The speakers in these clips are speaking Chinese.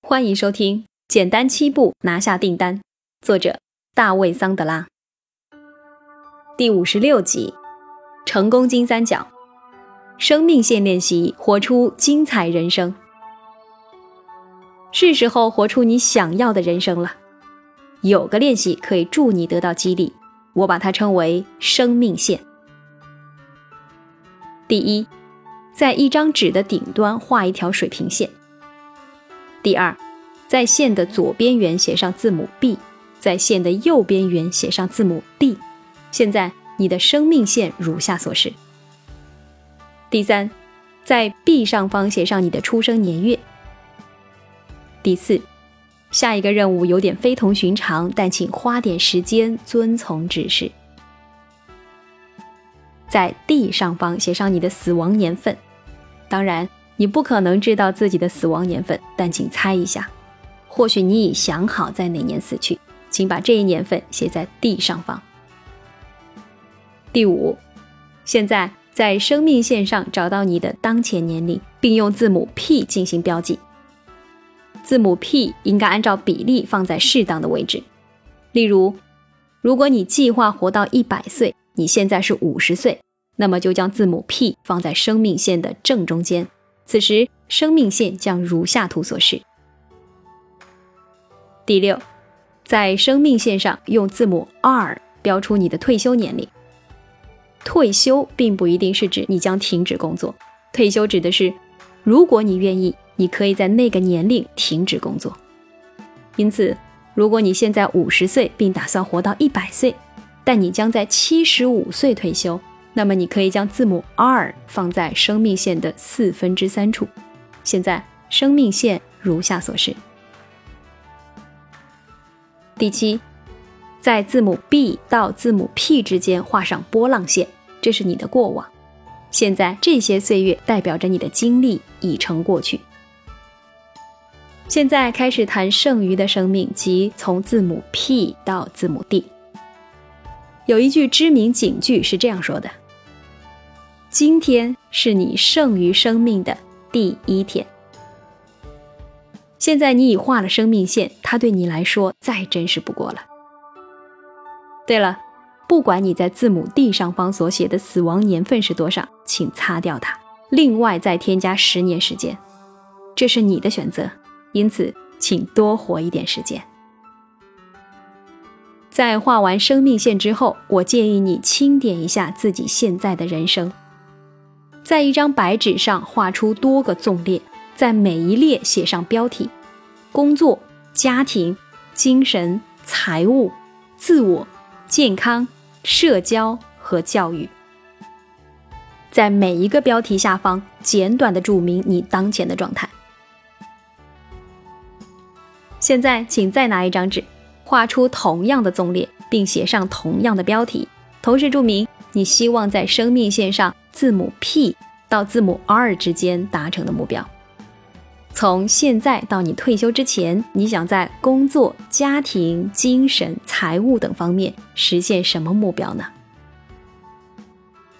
欢迎收听《简单七步拿下订单》，作者大卫·桑德拉。第五十六集：成功金三角，生命线练习，活出精彩人生。是时候活出你想要的人生了。有个练习可以助你得到激励，我把它称为生命线。第一，在一张纸的顶端画一条水平线。第二，在线的左边缘写上字母 B，在线的右边缘写上字母 D。现在你的生命线如下所示。第三，在 B 上方写上你的出生年月。第四，下一个任务有点非同寻常，但请花点时间遵从指示。在 D 上方写上你的死亡年份，当然。你不可能知道自己的死亡年份，但请猜一下，或许你已想好在哪年死去，请把这一年份写在 D 上方。第五，现在在生命线上找到你的当前年龄，并用字母 P 进行标记。字母 P 应该按照比例放在适当的位置。例如，如果你计划活到一百岁，你现在是五十岁，那么就将字母 P 放在生命线的正中间。此时，生命线将如下图所示。第六，在生命线上用字母 R 标出你的退休年龄。退休并不一定是指你将停止工作，退休指的是，如果你愿意，你可以在那个年龄停止工作。因此，如果你现在五十岁，并打算活到一百岁，但你将在七十五岁退休。那么你可以将字母 R 放在生命线的四分之三处。现在生命线如下所示。第七，在字母 B 到字母 P 之间画上波浪线，这是你的过往。现在这些岁月代表着你的经历已成过去。现在开始谈剩余的生命，即从字母 P 到字母 D。有一句知名警句是这样说的。今天是你剩余生命的第一天。现在你已画了生命线，它对你来说再真实不过了。对了，不管你在字母 D 上方所写的死亡年份是多少，请擦掉它，另外再添加十年时间，这是你的选择。因此，请多活一点时间。在画完生命线之后，我建议你清点一下自己现在的人生。在一张白纸上画出多个纵列，在每一列写上标题：工作、家庭、精神、财务、自我、健康、社交和教育。在每一个标题下方简短的注明你当前的状态。现在，请再拿一张纸，画出同样的纵列，并写上同样的标题，同时注明你希望在生命线上。字母 P 到字母 R 之间达成的目标。从现在到你退休之前，你想在工作、家庭、精神、财务等方面实现什么目标呢？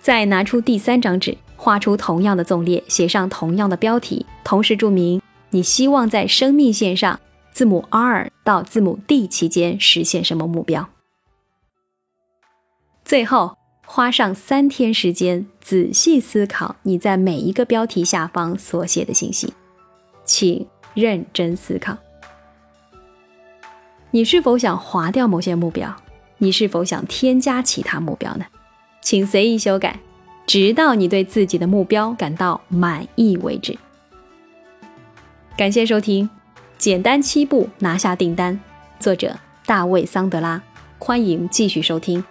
再拿出第三张纸，画出同样的纵列，写上同样的标题，同时注明你希望在生命线上字母 R 到字母 D 期间实现什么目标。最后。花上三天时间，仔细思考你在每一个标题下方所写的信息，请认真思考。你是否想划掉某些目标？你是否想添加其他目标呢？请随意修改，直到你对自己的目标感到满意为止。感谢收听，简单七步拿下订单。作者大卫·桑德拉，欢迎继续收听。